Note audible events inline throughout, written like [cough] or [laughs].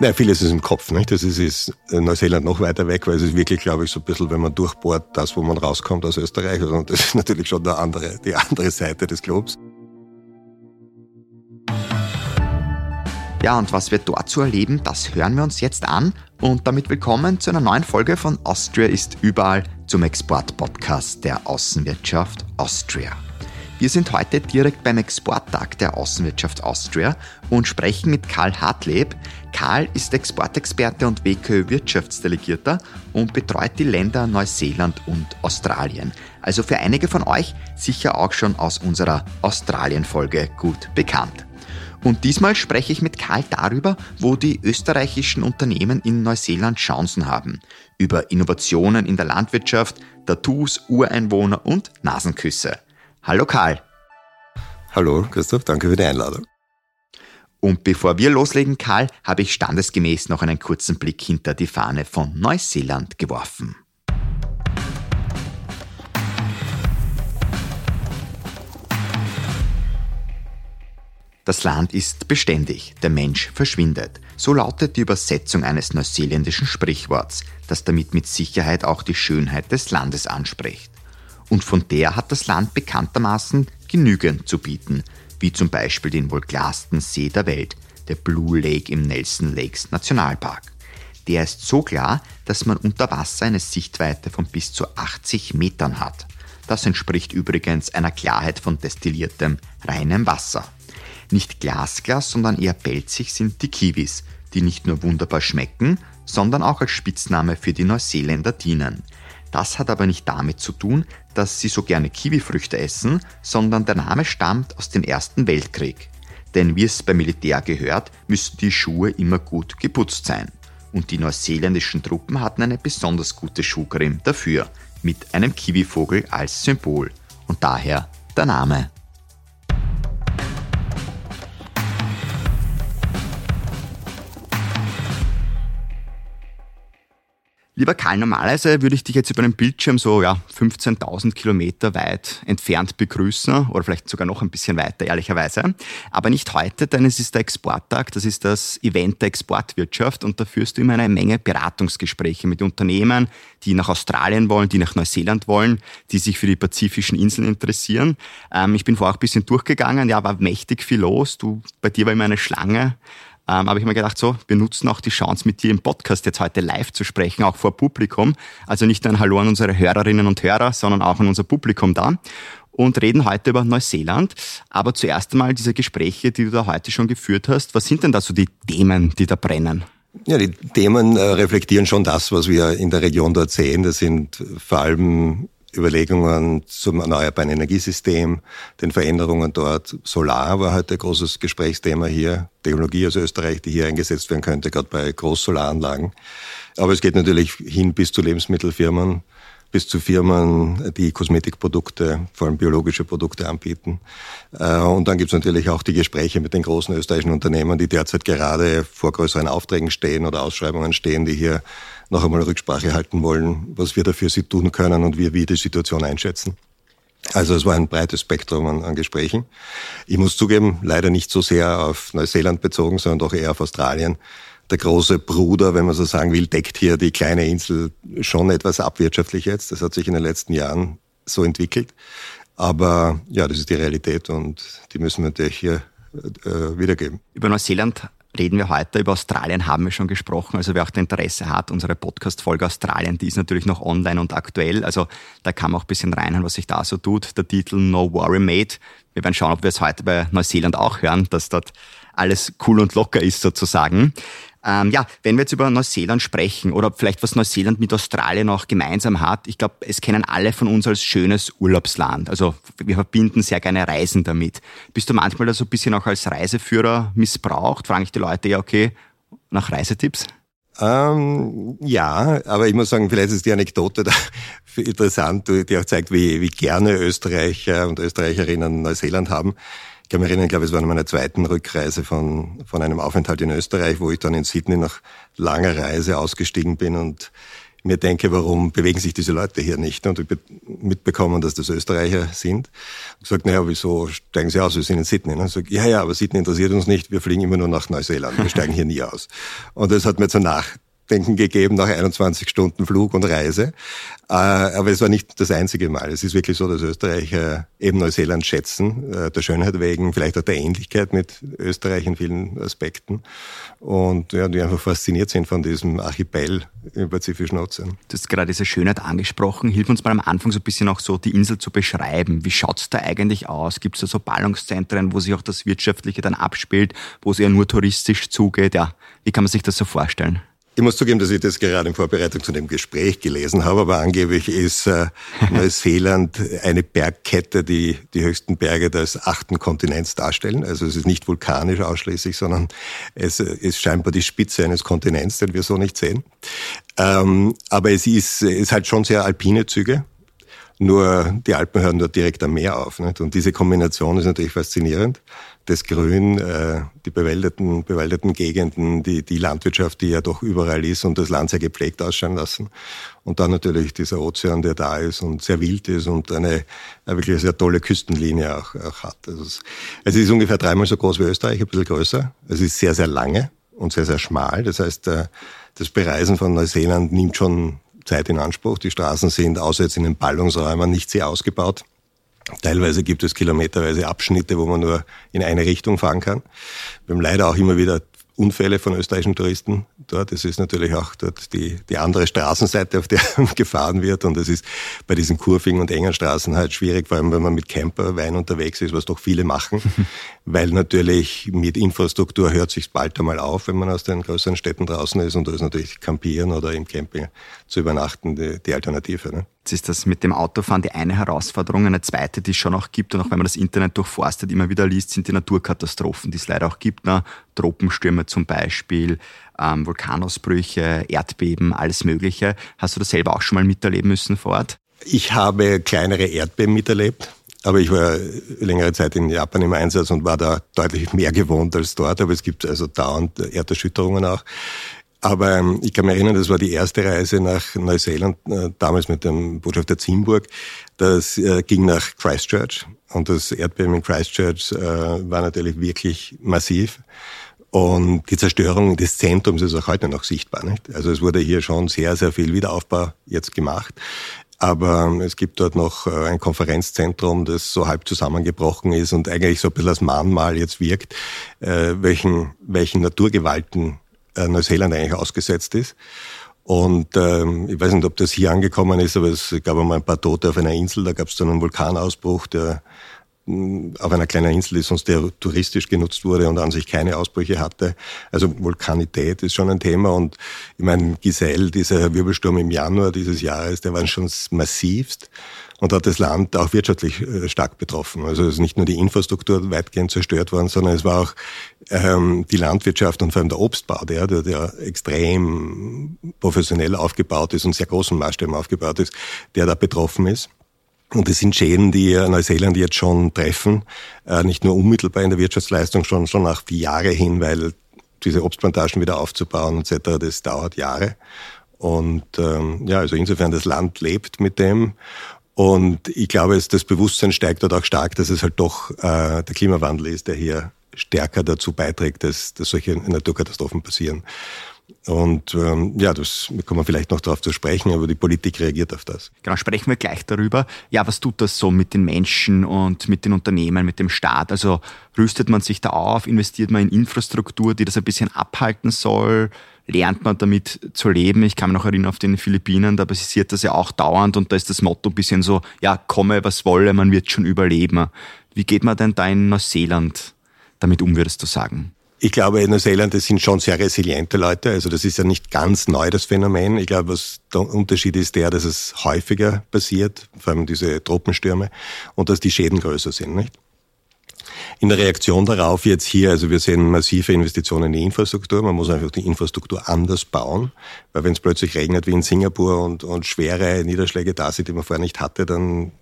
Nein, vieles ist im Kopf. Nicht? Das ist, ist Neuseeland noch weiter weg, weil es ist wirklich, glaube ich, so ein bisschen, wenn man durchbohrt, das, wo man rauskommt aus Österreich. Und also, das ist natürlich schon der andere, die andere Seite des Globs. Ja, und was wir dort zu erleben, das hören wir uns jetzt an. Und damit willkommen zu einer neuen Folge von Austria ist überall zum Export-Podcast der Außenwirtschaft Austria. Wir sind heute direkt beim Exporttag der Außenwirtschaft Austria und sprechen mit Karl Hartleb. Karl ist Exportexperte und WKÖ-Wirtschaftsdelegierter und betreut die Länder Neuseeland und Australien. Also für einige von euch sicher auch schon aus unserer Australien-Folge gut bekannt. Und diesmal spreche ich mit Karl darüber, wo die österreichischen Unternehmen in Neuseeland Chancen haben. Über Innovationen in der Landwirtschaft, Tattoos, Ureinwohner und Nasenküsse. Hallo Karl. Hallo Christoph, danke für die Einladung. Und bevor wir loslegen, Karl, habe ich standesgemäß noch einen kurzen Blick hinter die Fahne von Neuseeland geworfen. Das Land ist beständig, der Mensch verschwindet. So lautet die Übersetzung eines neuseeländischen Sprichworts, das damit mit Sicherheit auch die Schönheit des Landes anspricht und von der hat das Land bekanntermaßen genügend zu bieten, wie zum Beispiel den wohl klarsten See der Welt, der Blue Lake im Nelson Lakes Nationalpark. Der ist so klar, dass man unter Wasser eine Sichtweite von bis zu 80 Metern hat. Das entspricht übrigens einer Klarheit von destilliertem, reinem Wasser. Nicht glasglas, sondern eher pelzig sind die Kiwis, die nicht nur wunderbar schmecken, sondern auch als Spitzname für die Neuseeländer dienen. Das hat aber nicht damit zu tun, dass sie so gerne Kiwifrüchte essen, sondern der Name stammt aus dem Ersten Weltkrieg. Denn wie es beim Militär gehört, müssen die Schuhe immer gut geputzt sein. Und die neuseeländischen Truppen hatten eine besonders gute Schuhcreme dafür, mit einem Kiwivogel als Symbol. Und daher der Name. Lieber Karl, normalerweise würde ich dich jetzt über einen Bildschirm so ja, 15.000 Kilometer weit entfernt begrüßen oder vielleicht sogar noch ein bisschen weiter, ehrlicherweise. Aber nicht heute, denn es ist der Exporttag, das ist das Event der Exportwirtschaft und da führst du immer eine Menge Beratungsgespräche mit Unternehmen, die nach Australien wollen, die nach Neuseeland wollen, die sich für die pazifischen Inseln interessieren. Ähm, ich bin vorher auch ein bisschen durchgegangen, ja, war mächtig viel los. Du, bei dir war immer eine Schlange ähm, habe ich mir gedacht, so, wir nutzen auch die Chance, mit dir im Podcast jetzt heute live zu sprechen, auch vor Publikum. Also nicht nur ein Hallo an unsere Hörerinnen und Hörer, sondern auch an unser Publikum da und reden heute über Neuseeland. Aber zuerst einmal diese Gespräche, die du da heute schon geführt hast. Was sind denn da so die Themen, die da brennen? Ja, die Themen äh, reflektieren schon das, was wir in der Region dort sehen. Das sind vor allem Überlegungen zum erneuerbaren Energiesystem, den Veränderungen dort. Solar war heute ein großes Gesprächsthema hier. Technologie aus Österreich, die hier eingesetzt werden könnte, gerade bei Großsolaranlagen. Aber es geht natürlich hin bis zu Lebensmittelfirmen, bis zu Firmen, die Kosmetikprodukte, vor allem biologische Produkte anbieten. Äh, und dann gibt es natürlich auch die Gespräche mit den großen österreichischen Unternehmen, die derzeit gerade vor größeren Aufträgen stehen oder Ausschreibungen stehen, die hier noch einmal Rücksprache halten wollen, was wir dafür sie tun können und wie wir die Situation einschätzen. Also es war ein breites Spektrum an, an, Gesprächen. Ich muss zugeben, leider nicht so sehr auf Neuseeland bezogen, sondern doch eher auf Australien. Der große Bruder, wenn man so sagen will, deckt hier die kleine Insel schon etwas abwirtschaftlich jetzt. Das hat sich in den letzten Jahren so entwickelt. Aber ja, das ist die Realität und die müssen wir natürlich hier äh, wiedergeben. Über Neuseeland reden wir heute. Über Australien haben wir schon gesprochen. Also wer auch Interesse hat, unsere Podcast-Folge Australien, die ist natürlich noch online und aktuell. Also da kann man auch ein bisschen reinhören, was sich da so tut. Der Titel No Worry Made. Wir werden schauen, ob wir es heute bei Neuseeland auch hören, dass dort alles cool und locker ist sozusagen. Ähm, ja, wenn wir jetzt über Neuseeland sprechen oder vielleicht was Neuseeland mit Australien auch gemeinsam hat, ich glaube, es kennen alle von uns als schönes Urlaubsland. Also wir verbinden sehr gerne Reisen damit. Bist du manchmal da so ein bisschen auch als Reiseführer missbraucht? Fragen ich die Leute ja, okay, nach Reisetipps? Ähm, ja, aber ich muss sagen, vielleicht ist die Anekdote da [laughs] interessant, die auch zeigt, wie, wie gerne Österreicher und Österreicherinnen Neuseeland haben. Ich kann mich erinnern, ich glaube, es war in meiner zweiten Rückreise von, von einem Aufenthalt in Österreich, wo ich dann in Sydney nach langer Reise ausgestiegen bin und mir denke, warum bewegen sich diese Leute hier nicht? Und ich mitbekommen, dass das Österreicher sind. Ich sage, naja, wieso steigen sie aus? Wir sind in Sydney. Und ich sage, ja, ja, aber Sydney interessiert uns nicht. Wir fliegen immer nur nach Neuseeland. Wir steigen hier nie aus. Und das hat mir zur Nacht Nachdenken gegeben nach 21 Stunden Flug und Reise. Äh, aber es war nicht das einzige Mal. Es ist wirklich so, dass Österreicher eben Neuseeland schätzen, äh, der Schönheit wegen, vielleicht auch der Ähnlichkeit mit Österreich in vielen Aspekten. Und ja, die einfach fasziniert sind von diesem Archipel im Pazifischen Ozean. Du hast gerade diese Schönheit angesprochen. Hilf uns mal am Anfang so ein bisschen auch so die Insel zu beschreiben. Wie schaut's da eigentlich aus? Gibt es da so Ballungszentren, wo sich auch das Wirtschaftliche dann abspielt, wo es eher nur touristisch zugeht? Ja, wie kann man sich das so vorstellen? Ich muss zugeben, dass ich das gerade in Vorbereitung zu dem Gespräch gelesen habe, aber angeblich ist äh, Neuseeland eine Bergkette, die die höchsten Berge des achten Kontinents darstellen. Also es ist nicht vulkanisch ausschließlich, sondern es ist scheinbar die Spitze eines Kontinents, den wir so nicht sehen. Ähm, aber es ist, ist halt schon sehr alpine Züge. Nur die Alpen hören dort direkt am Meer auf. Nicht? Und diese Kombination ist natürlich faszinierend das Grün, äh, die bewaldeten, bewaldeten Gegenden, die, die Landwirtschaft, die ja doch überall ist und das Land sehr gepflegt ausschauen lassen. Und dann natürlich dieser Ozean, der da ist und sehr wild ist und eine, eine wirklich sehr tolle Küstenlinie auch, auch hat. Also es, es ist ungefähr dreimal so groß wie Österreich, ein bisschen größer. Es ist sehr, sehr lange und sehr, sehr schmal. Das heißt, äh, das Bereisen von Neuseeland nimmt schon Zeit in Anspruch. Die Straßen sind außer jetzt in den Ballungsräumen nicht sehr ausgebaut. Teilweise gibt es kilometerweise Abschnitte, wo man nur in eine Richtung fahren kann. Wir haben leider auch immer wieder Unfälle von österreichischen Touristen dort. Es ist natürlich auch dort die, die andere Straßenseite, auf der [laughs] gefahren wird. Und es ist bei diesen kurvigen und engen Straßen halt schwierig, vor allem wenn man mit Camperwein unterwegs ist, was doch viele machen. [laughs] weil natürlich mit Infrastruktur hört sich bald einmal auf, wenn man aus den größeren Städten draußen ist. Und da ist natürlich Campieren oder im Camping zu übernachten die, die Alternative. Ne? Jetzt ist das mit dem Autofahren die eine Herausforderung. Eine zweite, die es schon auch gibt, und auch wenn man das Internet durchforstet, immer wieder liest, sind die Naturkatastrophen, die es leider auch gibt. Ne? Tropenstürme zum Beispiel, ähm, Vulkanausbrüche, Erdbeben, alles Mögliche. Hast du das selber auch schon mal miterleben müssen vor Ort? Ich habe kleinere Erdbeben miterlebt. Aber ich war längere Zeit in Japan im Einsatz und war da deutlich mehr gewohnt als dort. Aber es gibt also dauernd Erderschütterungen auch. Aber ähm, ich kann mich erinnern, das war die erste Reise nach Neuseeland, äh, damals mit dem Botschafter Zimburg. Das äh, ging nach Christchurch und das Erdbeben in Christchurch äh, war natürlich wirklich massiv. Und die Zerstörung des Zentrums ist auch heute noch sichtbar. Nicht? Also es wurde hier schon sehr, sehr viel Wiederaufbau jetzt gemacht. Aber es gibt dort noch ein Konferenzzentrum, das so halb zusammengebrochen ist und eigentlich so ein bisschen als Mahnmal jetzt wirkt, welchen, welchen Naturgewalten äh, Neuseeland eigentlich ausgesetzt ist. Und ähm, ich weiß nicht, ob das hier angekommen ist, aber es gab einmal ein paar Tote auf einer Insel. Da gab es dann einen Vulkanausbruch, der auf einer kleinen Insel ist, sonst der touristisch genutzt wurde und an sich keine Ausbrüche hatte. Also Vulkanität ist schon ein Thema. Und ich meine, Giselle, dieser Wirbelsturm im Januar dieses Jahres, der war schon massivst und hat das Land auch wirtschaftlich äh, stark betroffen. Also es ist nicht nur die Infrastruktur weitgehend zerstört worden, sondern es war auch ähm, die Landwirtschaft und vor allem der Obstbau, der, der, der extrem professionell aufgebaut ist und sehr großen Maßstäben aufgebaut ist, der da betroffen ist. Und das sind Schäden, die Neuseeland jetzt schon treffen, äh, nicht nur unmittelbar in der Wirtschaftsleistung, schon, schon nach Jahre hin, weil diese Obstplantagen wieder aufzubauen etc., das dauert Jahre. Und ähm, ja, also insofern das Land lebt mit dem. Und ich glaube, das Bewusstsein steigt dort auch stark, dass es halt doch äh, der Klimawandel ist, der hier stärker dazu beiträgt, dass, dass solche Naturkatastrophen passieren. Und ähm, ja, das kommen wir vielleicht noch darauf zu sprechen, aber die Politik reagiert auf das. Genau, sprechen wir gleich darüber. Ja, was tut das so mit den Menschen und mit den Unternehmen, mit dem Staat? Also rüstet man sich da auf, investiert man in Infrastruktur, die das ein bisschen abhalten soll? lernt man damit zu leben. Ich kann mich noch erinnern auf den Philippinen, da passiert das ja auch dauernd und da ist das Motto ein bisschen so, ja, komme was wolle, man wird schon überleben. Wie geht man denn da in Neuseeland damit um, würdest du sagen? Ich glaube, in Neuseeland, das sind schon sehr resiliente Leute. Also das ist ja nicht ganz neu, das Phänomen. Ich glaube, was der Unterschied ist der, dass es häufiger passiert, vor allem diese Tropenstürme, und dass die Schäden größer sind, nicht? In der Reaktion darauf jetzt hier, also wir sehen massive Investitionen in die Infrastruktur. Man muss einfach die Infrastruktur anders bauen, weil wenn es plötzlich regnet wie in Singapur und, und schwere Niederschläge da sind, die man vorher nicht hatte, dann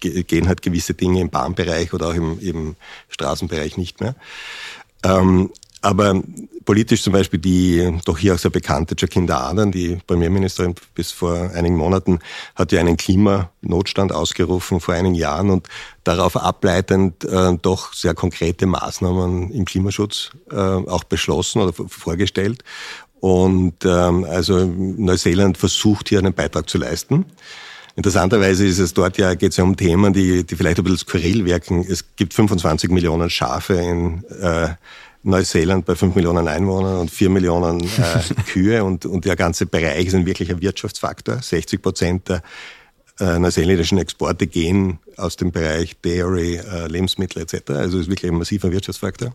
gehen halt gewisse Dinge im Bahnbereich oder auch im, im Straßenbereich nicht mehr. Ähm, Aber politisch zum Beispiel die doch hier auch sehr bekannte Jacinda Ardern, die Premierministerin bis vor einigen Monaten, hat ja einen Klimanotstand ausgerufen vor einigen Jahren und darauf ableitend äh, doch sehr konkrete Maßnahmen im Klimaschutz äh, auch beschlossen oder vorgestellt. Und ähm, also Neuseeland versucht hier einen Beitrag zu leisten. Interessanterweise ist es dort ja, geht es ja um Themen, die, die vielleicht ein bisschen skurril wirken. Es gibt 25 Millionen Schafe in äh, Neuseeland bei 5 Millionen Einwohnern und 4 Millionen äh, [laughs] Kühe und, und der ganze Bereich ist ein wirklicher Wirtschaftsfaktor. 60 Prozent der äh, neuseeländischen Exporte gehen aus dem Bereich Dairy, äh, Lebensmittel etc. Also ist wirklich ein massiver Wirtschaftsfaktor.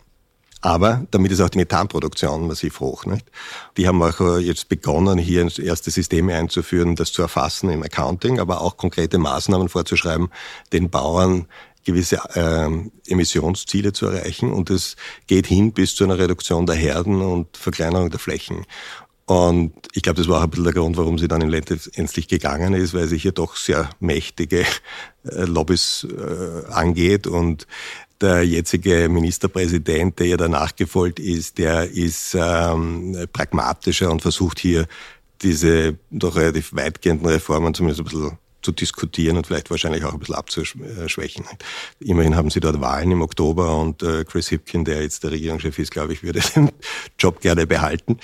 Aber damit ist auch die Methanproduktion massiv hoch. Nicht? Die haben auch äh, jetzt begonnen, hier erste Systeme einzuführen, das zu erfassen im Accounting, aber auch konkrete Maßnahmen vorzuschreiben, den Bauern gewisse äh, Emissionsziele zu erreichen. Und es geht hin bis zu einer Reduktion der Herden und Verkleinerung der Flächen. Und ich glaube, das war auch ein bisschen der Grund, warum sie dann in letztendlich gegangen ist, weil sie hier doch sehr mächtige äh, Lobbys äh, angeht und der jetzige Ministerpräsident, der ihr danach gefolgt ist, der ist ähm, pragmatischer und versucht hier diese doch relativ weitgehenden Reformen zumindest ein bisschen zu diskutieren und vielleicht wahrscheinlich auch ein bisschen abzuschwächen. Immerhin haben sie dort Wahlen im Oktober und äh, Chris Hipkin, der jetzt der Regierungschef ist, glaube ich, würde [laughs] den Job gerne behalten.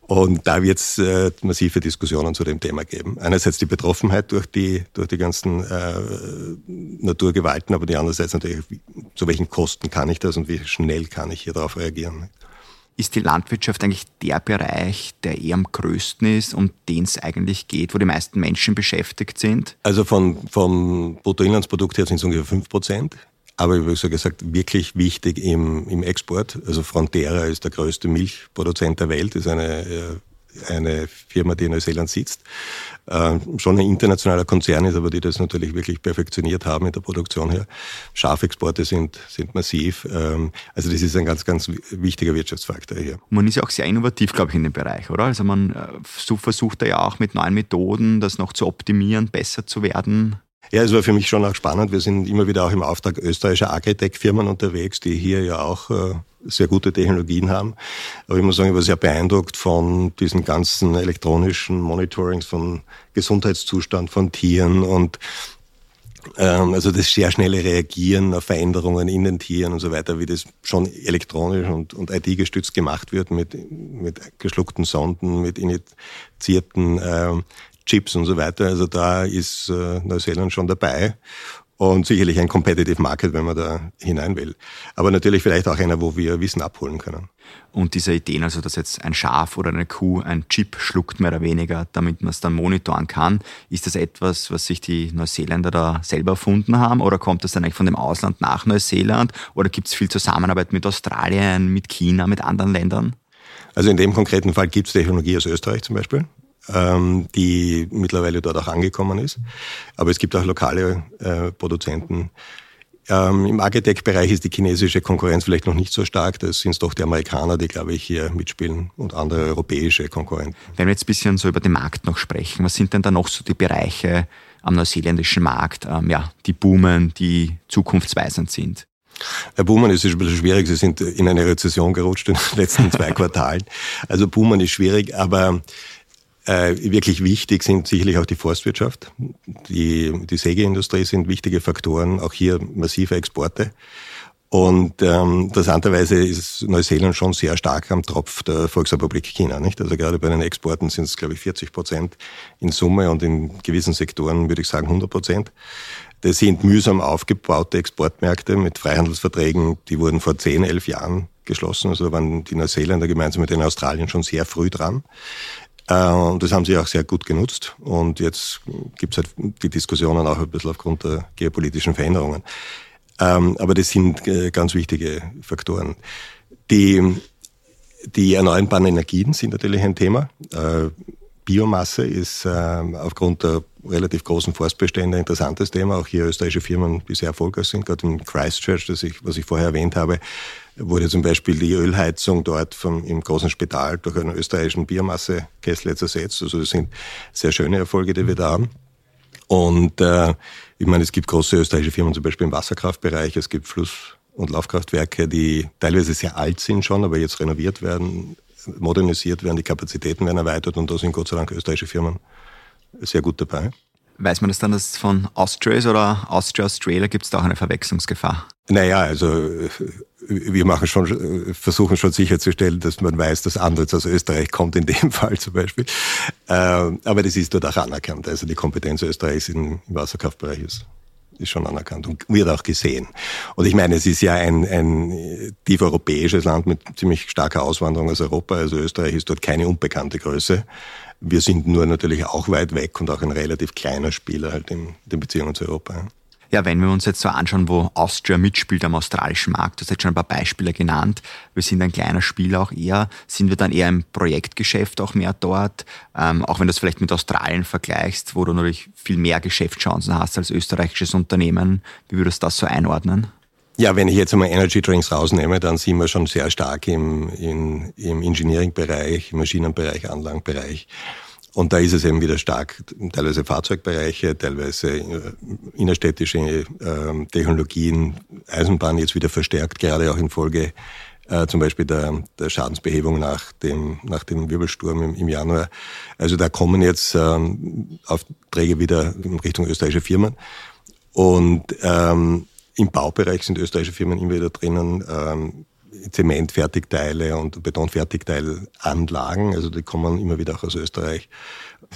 Und da wird es äh, massive Diskussionen zu dem Thema geben. Einerseits die Betroffenheit durch die, durch die ganzen äh, Naturgewalten, aber die andererseits natürlich, zu welchen Kosten kann ich das und wie schnell kann ich hier darauf reagieren ist die Landwirtschaft eigentlich der Bereich, der eher am größten ist, um den es eigentlich geht, wo die meisten Menschen beschäftigt sind? Also von, vom Bruttoinlandsprodukt her sind es ungefähr 5 Prozent. Aber wie gesagt, wirklich wichtig im, im Export. Also Frontera ist der größte Milchproduzent der Welt, ist eine äh, eine Firma, die in Neuseeland sitzt, äh, schon ein internationaler Konzern ist, aber die das natürlich wirklich perfektioniert haben in der Produktion her. Schafexporte sind, sind massiv. Ähm, also das ist ein ganz, ganz wichtiger Wirtschaftsfaktor hier. Man ist ja auch sehr innovativ, glaube ich, in dem Bereich, oder? Also man äh, versucht da ja auch mit neuen Methoden, das noch zu optimieren, besser zu werden. Ja, es war für mich schon auch spannend. Wir sind immer wieder auch im Auftrag österreichischer Agritech-Firmen unterwegs, die hier ja auch äh, sehr gute Technologien haben. Aber ich muss sagen, ich war sehr beeindruckt von diesen ganzen elektronischen Monitorings von Gesundheitszustand von Tieren und ähm, also das sehr schnelle Reagieren auf Veränderungen in den Tieren und so weiter, wie das schon elektronisch und, und IT-gestützt gemacht wird mit, mit geschluckten Sonden, mit initiierten ähm, Chips und so weiter. Also da ist äh, Neuseeland schon dabei und sicherlich ein competitive Market, wenn man da hinein will. Aber natürlich vielleicht auch einer, wo wir Wissen abholen können. Und diese Ideen, also dass jetzt ein Schaf oder eine Kuh ein Chip schluckt, mehr oder weniger, damit man es dann monitoren kann, ist das etwas, was sich die Neuseeländer da selber erfunden haben oder kommt das dann eigentlich von dem Ausland nach Neuseeland oder gibt es viel Zusammenarbeit mit Australien, mit China, mit anderen Ländern? Also in dem konkreten Fall gibt es Technologie aus Österreich zum Beispiel ähm, die mittlerweile dort auch angekommen ist. Aber es gibt auch lokale äh, Produzenten. Ähm, Im Agritech-Bereich ist die chinesische Konkurrenz vielleicht noch nicht so stark. Das sind doch die Amerikaner, die, glaube ich, hier mitspielen und andere europäische Konkurrenten. Wenn wir jetzt ein bisschen so über den Markt noch sprechen, was sind denn da noch so die Bereiche am neuseeländischen Markt, ähm, ja, die boomen, die zukunftsweisend sind? Der Boomen ist ein bisschen schwierig. Sie sind in eine Rezession gerutscht in den letzten zwei [laughs] Quartalen. Also Boomen ist schwierig, aber äh, wirklich wichtig sind sicherlich auch die Forstwirtschaft. Die, die Sägeindustrie sind wichtige Faktoren, auch hier massive Exporte. Und ähm, interessanterweise ist Neuseeland schon sehr stark am Tropf der Volksrepublik China. Nicht? Also gerade bei den Exporten sind es, glaube ich, 40 Prozent in Summe und in gewissen Sektoren würde ich sagen 100 Prozent. Das sind mühsam aufgebaute Exportmärkte mit Freihandelsverträgen, die wurden vor 10, 11 Jahren geschlossen. Also da waren die Neuseeländer gemeinsam mit den Australien schon sehr früh dran. Äh, und das haben sie auch sehr gut genutzt. Und jetzt gibt es halt die Diskussionen auch ein bisschen aufgrund der geopolitischen Veränderungen. Ähm, aber das sind äh, ganz wichtige Faktoren. Die, die erneuerbaren Energien sind natürlich ein Thema. Äh, Biomasse ist aufgrund der relativ großen Forstbestände ein interessantes Thema. Auch hier österreichische Firmen, die sehr erfolgreich sind, gerade in Christchurch, das ich, was ich vorher erwähnt habe, wurde zum Beispiel die Ölheizung dort vom, im großen Spital durch einen österreichischen Biomassekessel ersetzt. Also das sind sehr schöne Erfolge, die wir da haben. Und äh, ich meine, es gibt große österreichische Firmen, zum Beispiel im Wasserkraftbereich, es gibt Fluss, und Laufkraftwerke, die teilweise sehr alt sind schon, aber jetzt renoviert werden, modernisiert werden, die Kapazitäten werden erweitert und da sind Gott sei Dank österreichische Firmen sehr gut dabei. Weiß man das dann, dass von Austria ist oder Austria-Australia gibt es da auch eine Verwechslungsgefahr? Naja, also wir machen schon, versuchen schon sicherzustellen, dass man weiß, dass anderes aus Österreich kommt, in dem [laughs] Fall zum Beispiel. Ähm, aber das ist dort auch anerkannt. Also die Kompetenz Österreichs im Wasserkraftbereich ist ist schon anerkannt und wird auch gesehen. Und ich meine, es ist ja ein, ein tief europäisches Land mit ziemlich starker Auswanderung aus Europa. Also Österreich ist dort keine unbekannte Größe. Wir sind nur natürlich auch weit weg und auch ein relativ kleiner Spieler halt in den Beziehungen zu Europa. Ja, wenn wir uns jetzt so anschauen, wo Austria mitspielt am australischen Markt, du hast jetzt schon ein paar Beispiele genannt, wir sind ein kleiner Spieler auch eher, sind wir dann eher im Projektgeschäft auch mehr dort, ähm, auch wenn du das vielleicht mit Australien vergleichst, wo du natürlich viel mehr Geschäftschancen hast als österreichisches Unternehmen, wie würdest du das so einordnen? Ja, wenn ich jetzt einmal Energy Drinks rausnehme, dann sind wir schon sehr stark im, im, im Engineering-Bereich, im Maschinenbereich, Anlagenbereich. Und da ist es eben wieder stark, teilweise Fahrzeugbereiche, teilweise äh, innerstädtische äh, Technologien, Eisenbahn jetzt wieder verstärkt, gerade auch infolge äh, zum Beispiel der, der Schadensbehebung nach dem, nach dem Wirbelsturm im, im Januar. Also da kommen jetzt ähm, Aufträge wieder in Richtung österreichische Firmen. Und ähm, im Baubereich sind österreichische Firmen immer wieder drinnen. Ähm, Zementfertigteile und Betonfertigteilanlagen. Also die kommen immer wieder auch aus Österreich.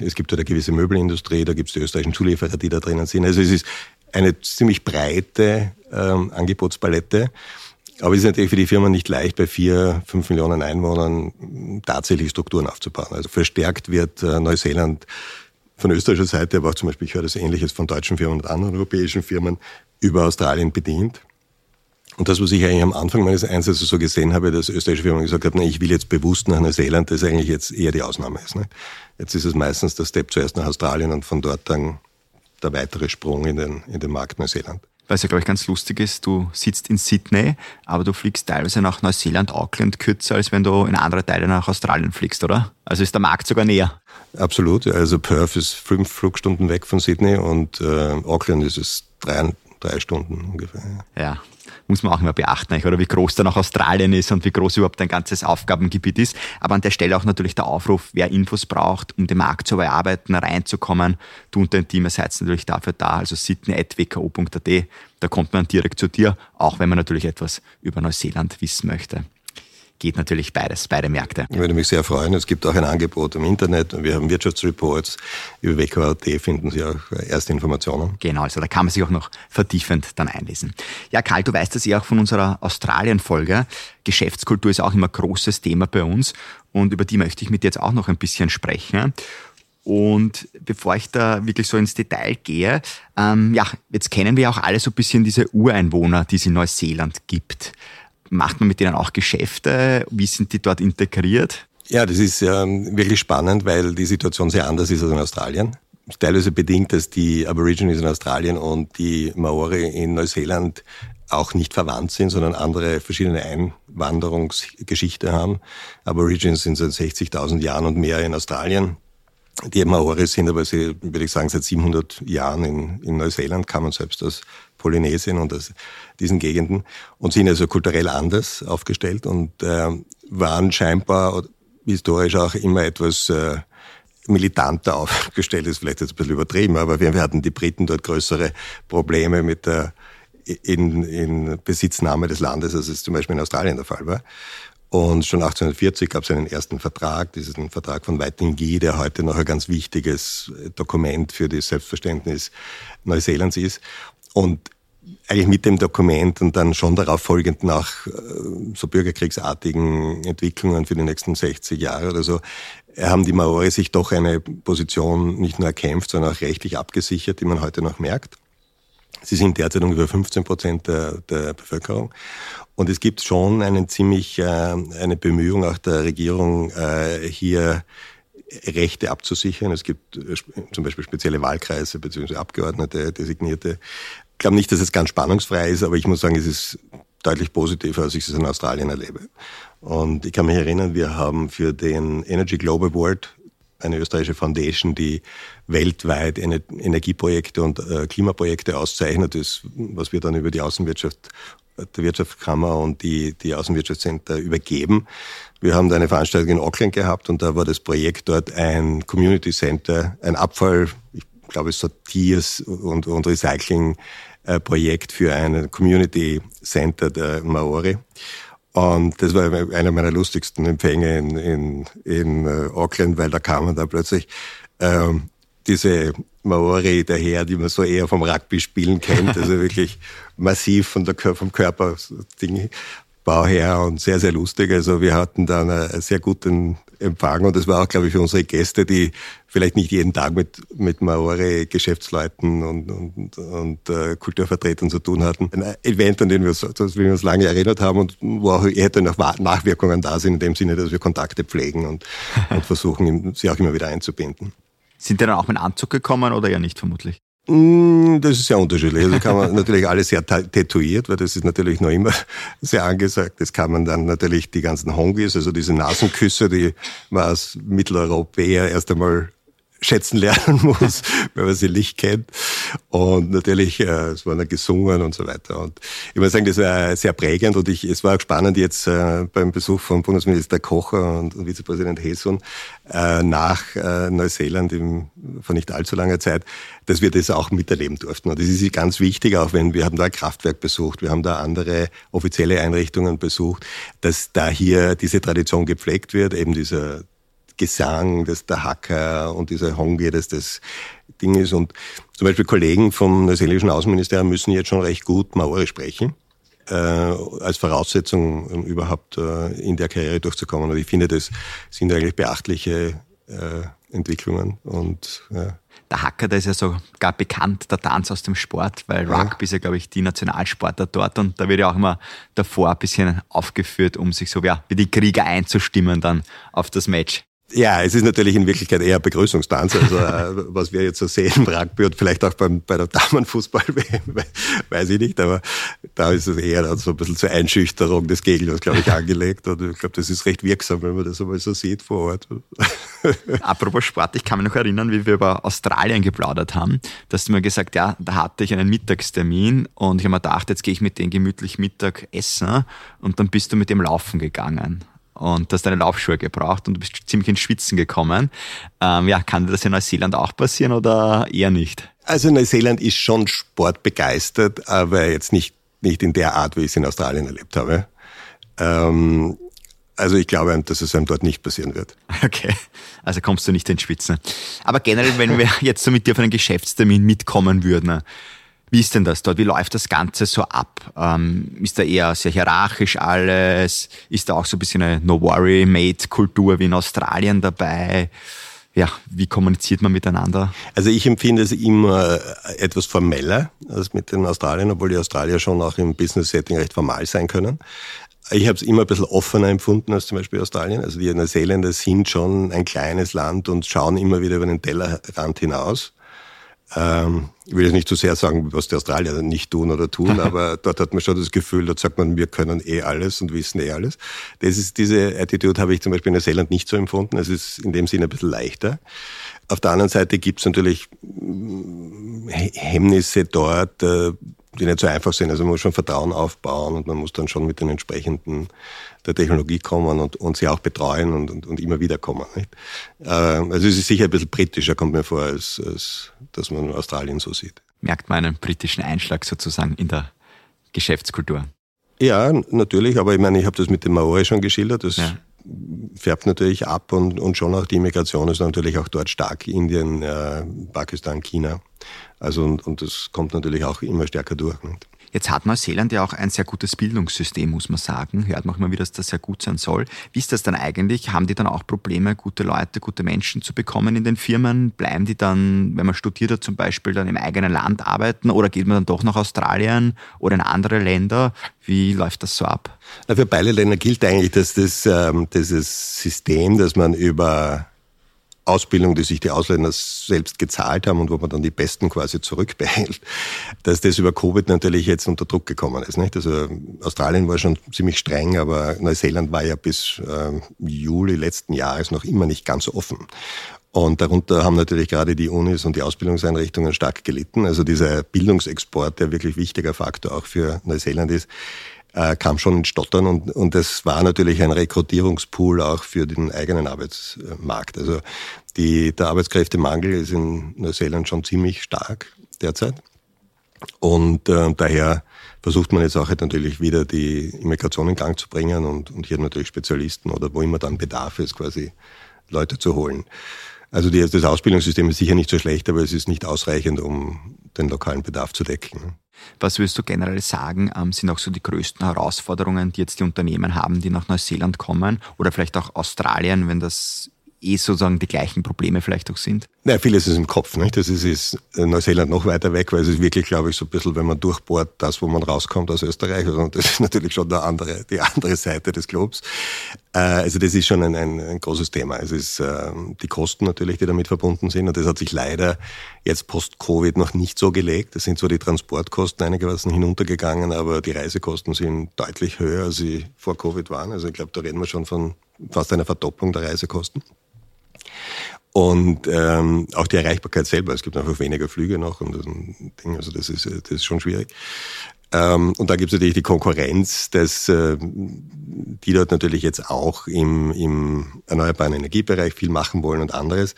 Es gibt dort eine gewisse Möbelindustrie, da gibt es die österreichischen Zulieferer, die da drinnen sind. Also es ist eine ziemlich breite ähm, Angebotspalette. Aber es ist natürlich für die Firma nicht leicht, bei vier, fünf Millionen Einwohnern tatsächlich Strukturen aufzubauen. Also verstärkt wird äh, Neuseeland von österreichischer Seite, aber auch zum Beispiel, ich höre das Ähnliches von deutschen Firmen und anderen europäischen Firmen, über Australien bedient. Und das, was ich eigentlich am Anfang meines Einsatzes so gesehen habe, dass österreichische Firmen gesagt haben, ich will jetzt bewusst nach Neuseeland, das eigentlich jetzt eher die Ausnahme ist. Ne? Jetzt ist es meistens der Step zuerst nach Australien und von dort dann der weitere Sprung in den, in den Markt Neuseeland. Was ja, glaube ich, ganz lustig ist, du sitzt in Sydney, aber du fliegst teilweise nach Neuseeland, Auckland kürzer, als wenn du in andere Teile nach Australien fliegst, oder? Also ist der Markt sogar näher. Absolut. Also Perth ist fünf Flugstunden weg von Sydney und äh, Auckland ist es drei, drei Stunden ungefähr. Ja, muss man auch immer beachten, oder wie groß dann auch Australien ist und wie groß überhaupt ein ganzes Aufgabengebiet ist. Aber an der Stelle auch natürlich der Aufruf, wer Infos braucht, um den Markt zu bearbeiten, reinzukommen. Du und dein Team seid natürlich dafür da, also sydney.wko.at, da kommt man direkt zu dir, auch wenn man natürlich etwas über Neuseeland wissen möchte geht natürlich beides, beide Märkte. Ich würde mich sehr freuen. Es gibt auch ein Angebot im Internet. Wir haben Wirtschaftsreports. Über WKAT finden Sie auch erste Informationen. Genau, also da kann man sich auch noch vertiefend dann einlesen. Ja, Karl, du weißt das ja auch von unserer Australien-Folge. Geschäftskultur ist auch immer ein großes Thema bei uns und über die möchte ich mit dir jetzt auch noch ein bisschen sprechen. Und bevor ich da wirklich so ins Detail gehe, ähm, ja, jetzt kennen wir auch alle so ein bisschen diese Ureinwohner, die es in Neuseeland gibt. Macht man mit denen auch Geschäfte? Wie sind die dort integriert? Ja, das ist ähm, wirklich spannend, weil die Situation sehr anders ist als in Australien. Teilweise bedingt, dass die Aborigines in Australien und die Maori in Neuseeland auch nicht verwandt sind, sondern andere verschiedene Einwanderungsgeschichte haben. Aborigines sind seit 60.000 Jahren und mehr in Australien. Die Maori sind aber, sie, würde ich sagen, seit 700 Jahren in, in Neuseeland, kamen selbst aus Polynesien und aus diesen Gegenden und sind also kulturell anders aufgestellt und äh, waren scheinbar historisch auch immer etwas äh, militanter [laughs] aufgestellt, ist vielleicht jetzt ein bisschen übertrieben, aber wir, wir hatten die Briten dort größere Probleme mit der in, in Besitznahme des Landes, als es zum Beispiel in Australien der Fall war. Und schon 1840 gab es einen ersten Vertrag, diesen Vertrag von Waitangi, der heute noch ein ganz wichtiges Dokument für das Selbstverständnis Neuseelands ist. Und eigentlich mit dem Dokument und dann schon darauf folgend nach äh, so bürgerkriegsartigen Entwicklungen für die nächsten 60 Jahre oder so, haben die Maori sich doch eine Position nicht nur erkämpft, sondern auch rechtlich abgesichert, die man heute noch merkt. Sie sind derzeit ungefähr 15 Prozent der, der Bevölkerung. Und es gibt schon einen ziemlich, äh, eine Bemühung auch der Regierung, äh, hier Rechte abzusichern. Es gibt äh, zum Beispiel spezielle Wahlkreise bzw. Abgeordnete, designierte. Ich glaube nicht, dass es ganz spannungsfrei ist, aber ich muss sagen, es ist deutlich positiver, als ich es in Australien erlebe. Und ich kann mich erinnern, wir haben für den Energy Globe Award eine österreichische Foundation, die weltweit Energieprojekte und äh, Klimaprojekte auszeichnet, das, was wir dann über die Außenwirtschaft der Wirtschaftskammer und die, die Außenwirtschaftscenter übergeben. Wir haben da eine Veranstaltung in Auckland gehabt und da war das Projekt dort ein Community Center, ein Abfall, ich glaube Sortiers und, und Recycling Projekt für ein Community Center der Maori. Und das war einer meiner lustigsten Empfänge in, in, in äh, Auckland, weil da kamen da plötzlich ähm, diese Maori daher, die man so eher vom Rugby spielen kennt, also wirklich massiv von der, vom Körper Ding, Bau her und sehr, sehr lustig. Also wir hatten da einen sehr guten Empfang und das war auch, glaube ich, für unsere Gäste, die vielleicht nicht jeden Tag mit, mit Maori-Geschäftsleuten und, und, und äh, Kulturvertretern zu tun hatten. Ein Event, an dem wir uns, das wir uns lange erinnert haben und wo auch eher noch Nachwirkungen da sind, in dem Sinne, dass wir Kontakte pflegen und, [laughs] und versuchen, sie auch immer wieder einzubinden. Sind die dann auch mit Anzug gekommen oder ja nicht vermutlich? Mm, das ist sehr unterschiedlich. Also kann man [laughs] natürlich alles sehr tätowiert, weil das ist natürlich noch immer [laughs] sehr angesagt. Das kann man dann natürlich die ganzen Hongis, also diese Nasenküsse, die man als Mitteleuropäer erst einmal schätzen lernen [laughs] muss, wenn man sie nicht kennt. Und natürlich, äh, es wurde gesungen und so weiter. Und ich muss sagen, das war sehr prägend und ich, es war auch spannend jetzt äh, beim Besuch von Bundesminister Kocher und, und Vizepräsident Hesson äh, nach äh, Neuseeland im, vor nicht allzu langer Zeit, dass wir das auch miterleben durften. Und das ist ganz wichtig, auch wenn wir haben da ein Kraftwerk besucht, wir haben da andere offizielle Einrichtungen besucht, dass da hier diese Tradition gepflegt wird, eben dieser Gesang, das der Hacker und dieser Hongi, das das Ding ist. Und zum Beispiel Kollegen vom neuseeländischen Außenministerium müssen jetzt schon recht gut Maori sprechen, äh, als Voraussetzung, um überhaupt äh, in der Karriere durchzukommen. Und ich finde, das sind eigentlich beachtliche äh, Entwicklungen. Und ja. Der Hacker, der ist ja sogar bekannt, der Tanz aus dem Sport, weil Rugby ja. ist ja, glaube ich, die Nationalsportart dort und da wird ja auch immer davor ein bisschen aufgeführt, um sich so ja, wie die Krieger einzustimmen dann auf das Match. Ja, es ist natürlich in Wirklichkeit eher Begrüßungstanz, also äh, was wir jetzt so sehen im Rugby und vielleicht auch beim, bei der Damenfußball, [laughs] weiß ich nicht, aber da ist es eher so ein bisschen zur Einschüchterung des Gegners, glaube ich, angelegt. Und ich glaube, das ist recht wirksam, wenn man das einmal so sieht vor Ort. [laughs] Apropos Sport, ich kann mich noch erinnern, wie wir über Australien geplaudert haben, dass du mir gesagt, ja, da hatte ich einen Mittagstermin und ich habe mir gedacht, jetzt gehe ich mit denen gemütlich Mittag essen und dann bist du mit dem laufen gegangen und du hast deine Laufschuhe gebraucht und du bist ziemlich ins Schwitzen gekommen. Ähm, ja, kann dir das in Neuseeland auch passieren oder eher nicht? Also Neuseeland ist schon sportbegeistert, aber jetzt nicht, nicht in der Art, wie ich es in Australien erlebt habe. Ähm, also ich glaube, dass es einem dort nicht passieren wird. [laughs] Okay, also kommst du nicht ins Schwitzen. Aber generell, wenn wir jetzt so mit dir auf einen Geschäftstermin mitkommen würden, wie ist denn das dort? Wie läuft das Ganze so ab? Ähm, ist da eher sehr hierarchisch alles? Ist da auch so ein bisschen eine No-Worry-Made-Kultur wie in Australien dabei? Ja, wie kommuniziert man miteinander? Also ich empfinde es immer etwas formeller als mit den Australiern, obwohl die Australier schon auch im Business-Setting recht formal sein können. Ich habe es immer ein bisschen offener empfunden als zum Beispiel Australien. Also die Neuseeländer sind schon ein kleines Land und schauen immer wieder über den Tellerrand hinaus. Ähm, ich will jetzt nicht zu sehr sagen, was die Australier nicht tun oder tun, [laughs] aber dort hat man schon das Gefühl, dort sagt man, wir können eh alles und wissen eh alles. Das ist, diese Attitude habe ich zum Beispiel in Neuseeland nicht so empfunden. Es ist in dem Sinne ein bisschen leichter. Auf der anderen Seite gibt es natürlich mm, Hemmnisse dort, äh, die nicht so einfach sind. Also man muss schon Vertrauen aufbauen und man muss dann schon mit den entsprechenden der Technologie kommen und, und sie auch betreuen und, und, und immer wieder kommen. Nicht? Äh, also es ist sicher ein bisschen britischer, kommt mir vor, als, als dass man Australien so sieht. Merkt man einen britischen Einschlag sozusagen in der Geschäftskultur? Ja, natürlich, aber ich meine, ich habe das mit dem Maori schon geschildert. Das ja. färbt natürlich ab und, und schon auch die Immigration ist natürlich auch dort stark. Indien, äh, Pakistan, China. Also und, und das kommt natürlich auch immer stärker durch. Nicht? Jetzt hat Neuseeland ja auch ein sehr gutes Bildungssystem, muss man sagen. Hört man immer wieder, dass das sehr gut sein soll. Wie ist das dann eigentlich? Haben die dann auch Probleme, gute Leute, gute Menschen zu bekommen in den Firmen? Bleiben die dann, wenn man studiert hat, zum Beispiel dann im eigenen Land arbeiten oder geht man dann doch nach Australien oder in andere Länder? Wie läuft das so ab? Für beide Länder gilt eigentlich, dass das, ähm, dieses System, dass man über Ausbildung, die sich die Ausländer selbst gezahlt haben und wo man dann die Besten quasi zurückbehält, [laughs] dass das über Covid natürlich jetzt unter Druck gekommen ist. Nicht? Also Australien war schon ziemlich streng, aber Neuseeland war ja bis äh, Juli letzten Jahres noch immer nicht ganz offen. Und darunter haben natürlich gerade die Unis und die Ausbildungseinrichtungen stark gelitten. Also dieser Bildungsexport, der wirklich wichtiger Faktor auch für Neuseeland ist, äh, kam schon ins Stottern und, und das war natürlich ein Rekrutierungspool auch für den eigenen Arbeitsmarkt. Also die, der Arbeitskräftemangel ist in Neuseeland schon ziemlich stark derzeit. Und äh, daher versucht man jetzt auch halt natürlich wieder die Immigration in Gang zu bringen und, und hier natürlich Spezialisten oder wo immer dann Bedarf ist, quasi Leute zu holen. Also die, das Ausbildungssystem ist sicher nicht so schlecht, aber es ist nicht ausreichend, um den lokalen Bedarf zu decken. Was würdest du generell sagen, ähm, sind auch so die größten Herausforderungen, die jetzt die Unternehmen haben, die nach Neuseeland kommen oder vielleicht auch Australien, wenn das eh sozusagen die gleichen Probleme vielleicht auch sind? Ja, vieles ist im Kopf. Nicht? Das ist, ist Neuseeland noch weiter weg, weil es ist wirklich, glaube ich, so ein bisschen, wenn man durchbohrt, das, wo man rauskommt aus Österreich. Und also, das ist [laughs] natürlich schon der andere, die andere Seite des Globes. Äh, also das ist schon ein, ein, ein großes Thema. Es ist äh, die Kosten natürlich, die damit verbunden sind. Und das hat sich leider jetzt post-Covid noch nicht so gelegt. Das sind zwar die Transportkosten einigermaßen hinuntergegangen, aber die Reisekosten sind deutlich höher, als sie vor Covid waren. Also ich glaube, da reden wir schon von fast einer Verdopplung der Reisekosten. Und ähm, auch die Erreichbarkeit selber. Es gibt einfach weniger Flüge noch und das, Ding, also das ist, das ist schon schwierig. Ähm, und da gibt es natürlich die Konkurrenz, dass, äh, die dort natürlich jetzt auch im, im erneuerbaren Energiebereich viel machen wollen und anderes.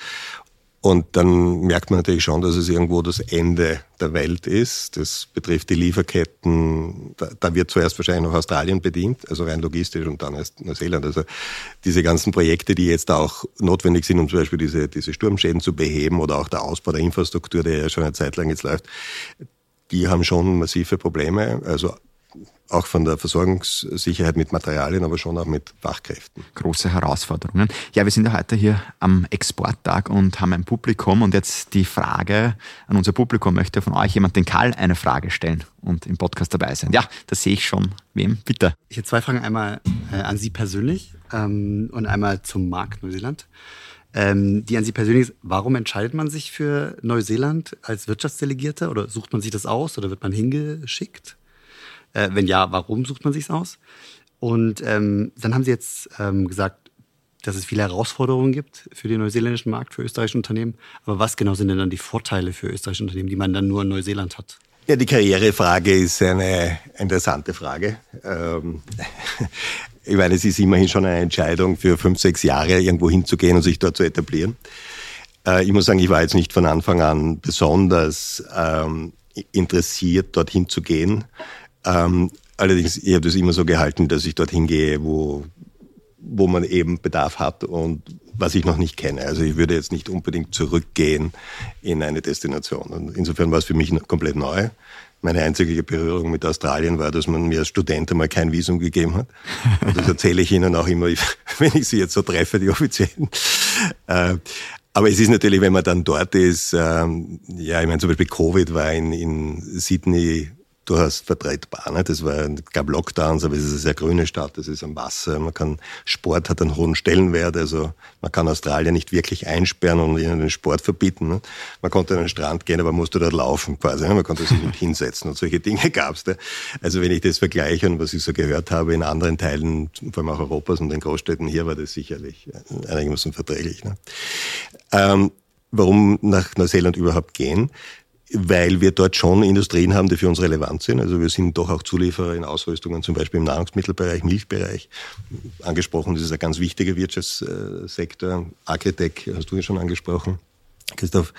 Und dann merkt man natürlich schon, dass es irgendwo das Ende der Welt ist. Das betrifft die Lieferketten. Da, da, wird zuerst wahrscheinlich noch Australien bedient, also rein logistisch und dann erst Neuseeland. Also diese ganzen Projekte, die jetzt auch notwendig sind, um zum Beispiel diese, diese Sturmschäden zu beheben oder auch der Ausbau der Infrastruktur, der ja schon eine Zeit lang jetzt läuft, die haben schon massive Probleme. Also auch von der Versorgungssicherheit mit Materialien, aber schon auch mit Fachkräften. Große Herausforderungen. Ja, wir sind ja heute hier am Exporttag und haben ein Publikum und jetzt die Frage an unser Publikum, möchte von euch jemand den Karl eine Frage stellen und im Podcast dabei sein? Ja, das sehe ich schon. Wem? Bitte. Ich hätte zwei Fragen, einmal äh, an Sie persönlich ähm, und einmal zum Markt Neuseeland. Ähm, die an Sie persönlich ist, warum entscheidet man sich für Neuseeland als Wirtschaftsdelegierter oder sucht man sich das aus oder wird man hingeschickt? Äh, wenn ja, warum sucht man sich aus? Und ähm, dann haben Sie jetzt ähm, gesagt, dass es viele Herausforderungen gibt für den neuseeländischen Markt, für österreichische Unternehmen. Aber was genau sind denn dann die Vorteile für österreichische Unternehmen, die man dann nur in Neuseeland hat? Ja, die Karrierefrage ist eine interessante Frage. Ähm, [laughs] ich meine, es ist immerhin schon eine Entscheidung, für fünf, sechs Jahre irgendwo hinzugehen und sich dort zu etablieren. Äh, ich muss sagen, ich war jetzt nicht von Anfang an besonders ähm, interessiert, dorthin zu gehen. Ähm, allerdings, ich habe das immer so gehalten, dass ich dorthin gehe, wo, wo man eben Bedarf hat und was ich noch nicht kenne. Also ich würde jetzt nicht unbedingt zurückgehen in eine Destination. Und insofern war es für mich komplett neu. Meine einzige Berührung mit Australien war, dass man mir als Student einmal kein Visum gegeben hat. Und das erzähle ich Ihnen auch immer, [laughs] wenn ich Sie jetzt so treffe, die Offiziellen. Äh, aber es ist natürlich, wenn man dann dort ist, ähm, ja, ich meine, zum Beispiel Covid war in, in Sydney durchaus vertretbar. Ne? Das war, gab Lockdowns, aber es ist eine sehr grüne Stadt, es ist am Wasser, man kann, Sport hat einen hohen Stellenwert, also man kann Australien nicht wirklich einsperren und ihnen den Sport verbieten. Ne? Man konnte an den Strand gehen, aber musste dort laufen quasi, ne? man konnte sich nicht [laughs] hinsetzen und solche Dinge gab's da. Also wenn ich das vergleiche und was ich so gehört habe in anderen Teilen, vor allem auch Europas und den Großstädten hier, war das sicherlich einigermaßen verträglich. Ähm, warum nach Neuseeland überhaupt gehen? Weil wir dort schon Industrien haben, die für uns relevant sind. Also wir sind doch auch Zulieferer in Ausrüstungen, zum Beispiel im Nahrungsmittelbereich, Milchbereich. Angesprochen, das ist ein ganz wichtiger Wirtschaftssektor. Agritech hast du ja schon angesprochen, Christoph.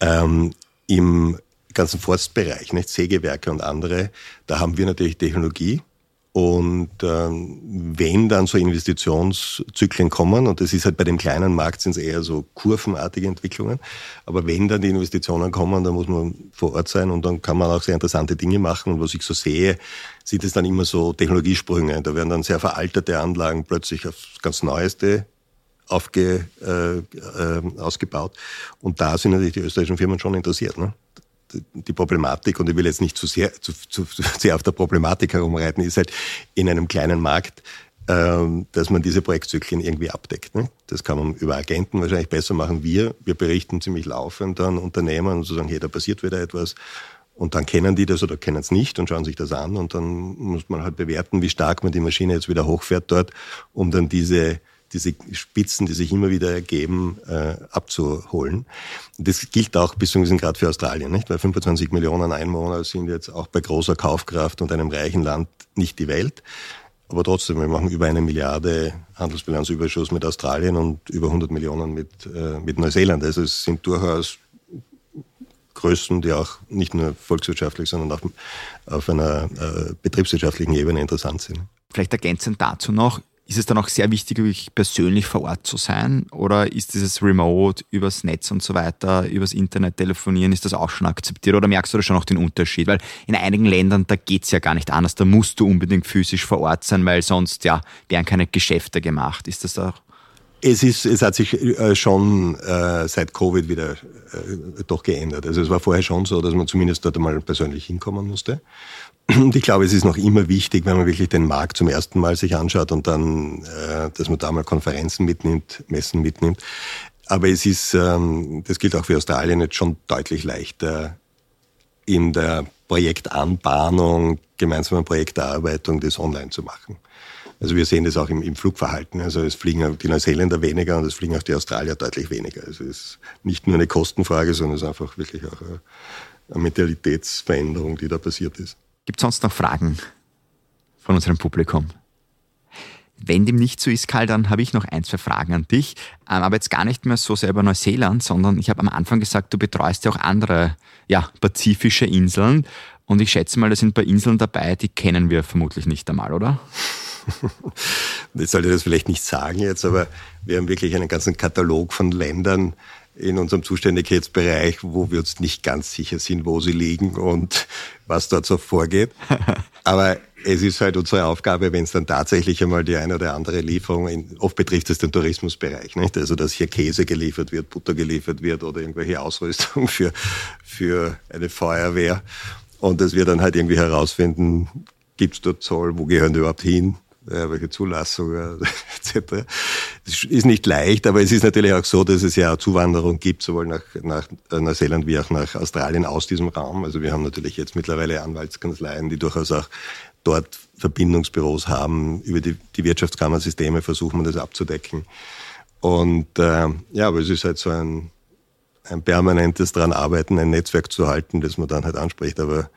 Ähm, Im ganzen Forstbereich, nicht? Sägewerke und andere, da haben wir natürlich Technologie, und ähm, wenn dann so Investitionszyklen kommen, und das ist halt bei dem kleinen Markt sind es eher so kurvenartige Entwicklungen, aber wenn dann die Investitionen kommen, dann muss man vor Ort sein und dann kann man auch sehr interessante Dinge machen. Und was ich so sehe, sind es dann immer so Technologiesprünge. Da werden dann sehr veraltete Anlagen plötzlich aufs ganz Neueste aufge, äh, äh, ausgebaut. Und da sind natürlich die österreichischen Firmen schon interessiert. Ne? Die Problematik, und ich will jetzt nicht zu sehr, zu, zu, zu sehr auf der Problematik herumreiten, ist halt in einem kleinen Markt, ähm, dass man diese Projektzyklen irgendwie abdeckt. Ne? Das kann man über Agenten wahrscheinlich besser machen. Wir, wir berichten ziemlich laufend an Unternehmern und so sagen, hey, da passiert wieder etwas. Und dann kennen die das oder kennen es nicht und schauen sich das an. Und dann muss man halt bewerten, wie stark man die Maschine jetzt wieder hochfährt dort, um dann diese diese Spitzen, die sich immer wieder ergeben, äh, abzuholen. Das gilt auch bis zu diesem Grad für Australien, nicht? Weil 25 Millionen Einwohner sind jetzt auch bei großer Kaufkraft und einem reichen Land nicht die Welt. Aber trotzdem, wir machen über eine Milliarde Handelsbilanzüberschuss mit Australien und über 100 Millionen mit, äh, mit Neuseeland. Also es sind durchaus Größen, die auch nicht nur volkswirtschaftlich, sondern auch auf einer äh, betriebswirtschaftlichen Ebene interessant sind. Vielleicht ergänzend dazu noch, ist es dann auch sehr wichtig, wirklich persönlich vor Ort zu sein? Oder ist dieses Remote übers Netz und so weiter, übers Internet telefonieren, ist das auch schon akzeptiert? Oder merkst du da schon noch den Unterschied? Weil in einigen Ländern, da geht's ja gar nicht anders. Da musst du unbedingt physisch vor Ort sein, weil sonst ja, werden keine Geschäfte gemacht. Ist das auch es, ist, es hat sich äh, schon äh, seit Covid wieder äh, doch geändert. Also es war vorher schon so, dass man zumindest dort einmal persönlich hinkommen musste. Und ich glaube, es ist noch immer wichtig, wenn man wirklich den Markt zum ersten Mal sich anschaut und dann, äh, dass man da mal Konferenzen mitnimmt, Messen mitnimmt. Aber es ist, ähm, das gilt auch für Australien, jetzt schon deutlich leichter in der Projektanbahnung, gemeinsamen Projekterarbeitung das online zu machen. Also wir sehen das auch im, im Flugverhalten. Also es fliegen die Neuseeländer weniger und es fliegen auch die Australier deutlich weniger. Also es ist nicht nur eine Kostenfrage, sondern es ist einfach wirklich auch eine, eine Mentalitätsveränderung, die da passiert ist. Gibt es sonst noch Fragen von unserem Publikum? Wenn dem nicht so ist, Karl, dann habe ich noch ein, zwei Fragen an dich. Ähm, aber jetzt gar nicht mehr so sehr über Neuseeland, sondern ich habe am Anfang gesagt, du betreust ja auch andere ja, pazifische Inseln. Und ich schätze mal, da sind ein paar Inseln dabei, die kennen wir vermutlich nicht einmal, oder? [laughs] ich sollte das vielleicht nicht sagen jetzt, aber wir haben wirklich einen ganzen Katalog von Ländern in unserem Zuständigkeitsbereich, wo wir uns nicht ganz sicher sind, wo sie liegen und was dort so vorgeht. [laughs] Aber es ist halt unsere Aufgabe, wenn es dann tatsächlich einmal die eine oder andere Lieferung, in, oft betrifft es den Tourismusbereich, nicht? Also, dass hier Käse geliefert wird, Butter geliefert wird oder irgendwelche Ausrüstung [laughs] für, für eine Feuerwehr. Und dass wir dann halt irgendwie herausfinden, gibt es dort Zoll, wo gehören die überhaupt hin? Äh, welche Zulassung äh, [laughs] etc. Das ist nicht leicht, aber es ist natürlich auch so, dass es ja Zuwanderung gibt, sowohl nach, nach Neuseeland wie auch nach Australien aus diesem Raum. Also wir haben natürlich jetzt mittlerweile Anwaltskanzleien, die durchaus auch dort Verbindungsbüros haben. Über die, die Wirtschaftskammersysteme versuchen wir das abzudecken. Und äh, ja, aber es ist halt so ein, ein permanentes dran arbeiten, ein Netzwerk zu halten, das man dann halt anspricht. Aber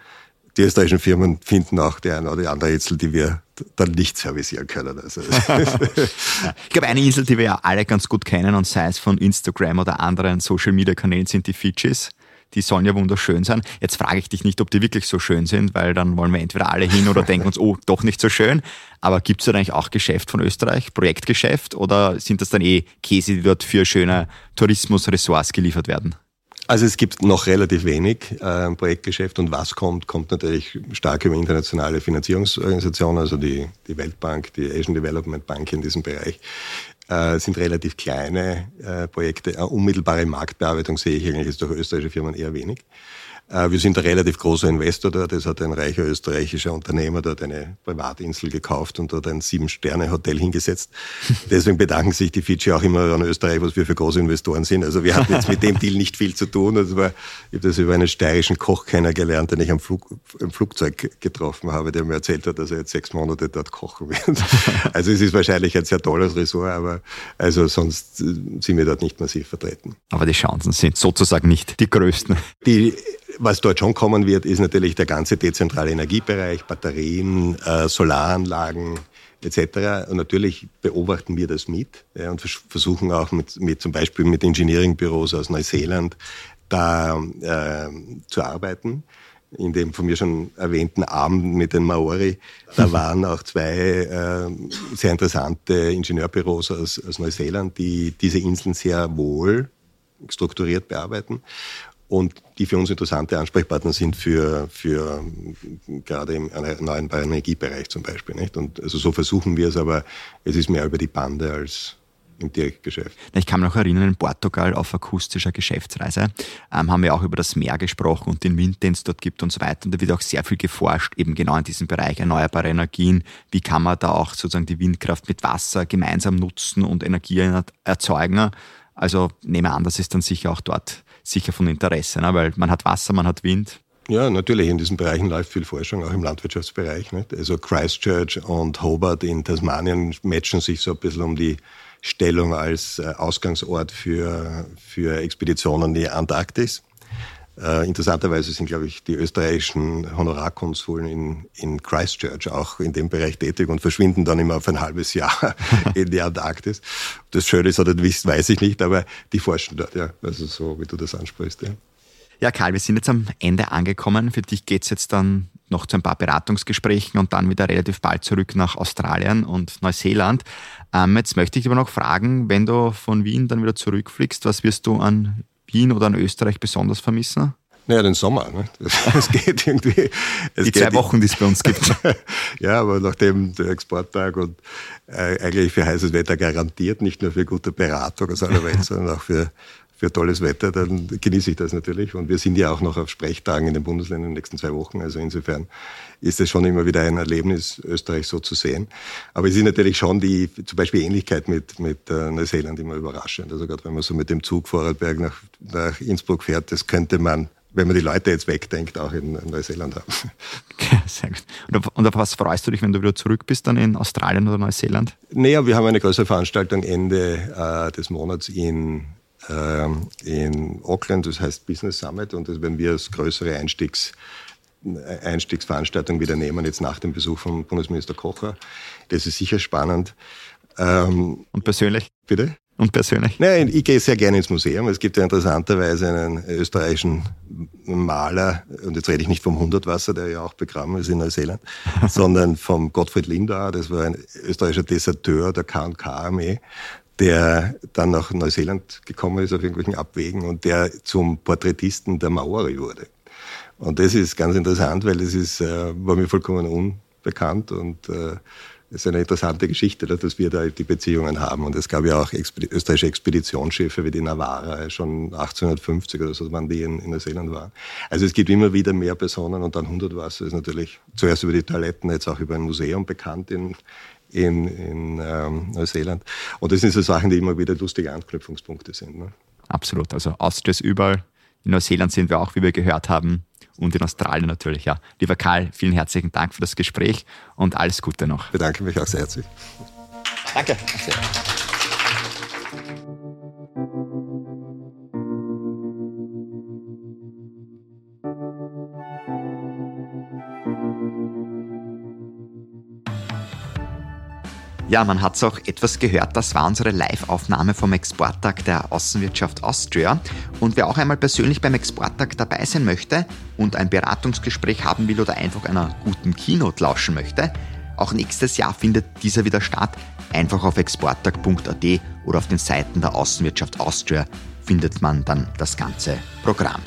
die österreichischen Firmen finden auch die eine oder die andere Insel, die wir dann nicht servicieren können. Also [laughs] ich glaube, eine Insel, die wir ja alle ganz gut kennen und sei es von Instagram oder anderen Social Media Kanälen, sind die Fidschis. Die sollen ja wunderschön sein. Jetzt frage ich dich nicht, ob die wirklich so schön sind, weil dann wollen wir entweder alle hin oder denken uns, oh, doch nicht so schön. Aber gibt es da eigentlich auch Geschäft von Österreich, Projektgeschäft, oder sind das dann eh Käse, die dort für schöne Tourismusressorts geliefert werden? Also es gibt noch relativ wenig äh, Projektgeschäft und was kommt, kommt natürlich stark über internationale Finanzierungsorganisationen, also die, die Weltbank, die Asian Development Bank in diesem Bereich. Äh, sind relativ kleine äh, Projekte. Eine unmittelbare Marktbearbeitung sehe ich eigentlich durch österreichische Firmen eher wenig. Äh, wir sind ein relativ großer Investor dort. Es hat ein reicher österreichischer Unternehmer dort eine Privatinsel gekauft und dort ein Sieben-Sterne-Hotel hingesetzt. [laughs] Deswegen bedanken sich die Fidschi auch immer an Österreich, was wir für große Investoren sind. Also wir hatten jetzt mit dem Deal nicht viel zu tun. Also war, ich habe das über einen steirischen Koch kennengelernt, den ich am, Flug, im Flugzeug getroffen habe, der mir erzählt hat, dass er jetzt sechs Monate dort kochen wird. [laughs] Also es ist wahrscheinlich ein sehr tolles Ressort, aber also sonst sind wir dort nicht massiv vertreten. Aber die Chancen sind sozusagen nicht die größten. Die was dort schon kommen wird, ist natürlich der ganze dezentrale Energiebereich, Batterien, äh, Solaranlagen etc. Und natürlich beobachten wir das mit ja, und versuchen auch mit, mit zum Beispiel mit Engineeringbüros aus Neuseeland da äh, zu arbeiten. In dem von mir schon erwähnten Abend mit den Maori, da [laughs] waren auch zwei äh, sehr interessante Ingenieurbüros aus, aus Neuseeland, die diese Inseln sehr wohl strukturiert bearbeiten und die für uns interessante Ansprechpartner sind für, für gerade im erneuerbaren Energiebereich zum Beispiel. Nicht? Und also so versuchen wir es, aber es ist mehr über die Bande als im Direktgeschäft. Ich kann mich noch erinnern, in Portugal auf akustischer Geschäftsreise ähm, haben wir auch über das Meer gesprochen und den Wind, den es dort gibt und so weiter. Und da wird auch sehr viel geforscht, eben genau in diesem Bereich erneuerbare Energien. Wie kann man da auch sozusagen die Windkraft mit Wasser gemeinsam nutzen und Energie erzeugen? Also nehme an, das ist dann sicher auch dort sicher von Interesse, ne? weil man hat Wasser, man hat Wind. Ja, natürlich. In diesen Bereichen läuft viel Forschung, auch im Landwirtschaftsbereich. Nicht? Also Christchurch und Hobart in Tasmanien matchen sich so ein bisschen um die Stellung als äh, Ausgangsort für, für Expeditionen in die Antarktis. Äh, interessanterweise sind, glaube ich, die österreichischen Honorarkonsuln in, in Christchurch auch in dem Bereich tätig und verschwinden dann immer auf ein halbes Jahr [laughs] in die Antarktis. Das Schöne ist oder wisst, weiß ich nicht, aber die forschen dort, ja. Also so, wie du das ansprichst, ja. Ja, Karl, wir sind jetzt am Ende angekommen. Für dich geht es jetzt dann noch zu ein paar Beratungsgesprächen und dann wieder relativ bald zurück nach Australien und Neuseeland. Ähm, jetzt möchte ich aber noch fragen, wenn du von Wien dann wieder zurückfliegst, was wirst du an Wien oder an Österreich besonders vermissen? Naja, den Sommer. Ne? Es [laughs] geht irgendwie. Es die zwei Wochen, die es bei uns gibt. [laughs] ja, aber nachdem der Exporttag und äh, eigentlich für heißes Wetter garantiert, nicht nur für gute Beratung aus aller Welt, sondern auch für für tolles Wetter, dann genieße ich das natürlich. Und wir sind ja auch noch auf Sprechtagen in den Bundesländern in den nächsten zwei Wochen. Also insofern ist es schon immer wieder ein Erlebnis, Österreich so zu sehen. Aber es ist natürlich schon die, zum Beispiel Ähnlichkeit mit, mit äh, Neuseeland immer überraschend. Also gerade wenn man so mit dem Zug Vorarlberg nach, nach Innsbruck fährt, das könnte man wenn man die Leute jetzt wegdenkt, auch in Neuseeland haben. Okay, sehr gut. Und, und auf was freust du dich, wenn du wieder zurück bist, dann in Australien oder Neuseeland? Naja, wir haben eine größere Veranstaltung Ende äh, des Monats in in Auckland, das heißt Business Summit und das werden wir als größere Einstiegs, Einstiegsveranstaltung wieder nehmen, jetzt nach dem Besuch von Bundesminister Kocher. Das ist sicher spannend. Ähm, und persönlich? Bitte? Und persönlich? Nein, ich gehe sehr gerne ins Museum. Es gibt ja interessanterweise einen österreichischen Maler, und jetzt rede ich nicht vom Hundertwasser, der ja auch begraben ist in Neuseeland, [laughs] sondern vom Gottfried Lindauer, das war ein österreichischer Deserteur der K&K-Armee, der dann nach Neuseeland gekommen ist auf irgendwelchen Abwägen und der zum Porträtisten der Maori wurde. Und das ist ganz interessant, weil es ist, äh, war mir vollkommen unbekannt und äh, ist eine interessante Geschichte, dass wir da die Beziehungen haben. Und es gab ja auch österreichische Expeditionsschiffe wie die Navara, schon 1850 oder so, wann die in, Neuseeland waren. Also es gibt immer wieder mehr Personen und dann Hundertwasser ist natürlich zuerst über die Toiletten, jetzt auch über ein Museum bekannt in, in, in ähm, Neuseeland. Und das sind so Sachen, die immer wieder lustige Anknüpfungspunkte sind. Ne? Absolut. Also Austria ist überall. In Neuseeland sind wir auch, wie wir gehört haben. Und in Australien natürlich, ja. Lieber Karl, vielen herzlichen Dank für das Gespräch und alles Gute noch. Ich bedanke mich auch sehr herzlich. Danke. Ja, man hat es auch etwas gehört. Das war unsere Live-Aufnahme vom Exporttag der Außenwirtschaft Austria. Und wer auch einmal persönlich beim Exporttag dabei sein möchte und ein Beratungsgespräch haben will oder einfach einer guten Keynote lauschen möchte, auch nächstes Jahr findet dieser wieder statt. Einfach auf exporttag.at oder auf den Seiten der Außenwirtschaft Austria findet man dann das ganze Programm.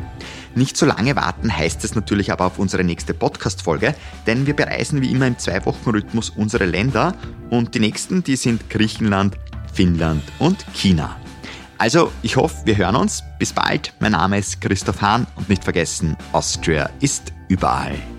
Nicht so lange warten heißt es natürlich aber auf unsere nächste Podcast-Folge, denn wir bereisen wie immer im Zwei-Wochen-Rhythmus unsere Länder und die nächsten, die sind Griechenland, Finnland und China. Also, ich hoffe, wir hören uns. Bis bald. Mein Name ist Christoph Hahn und nicht vergessen, Austria ist überall.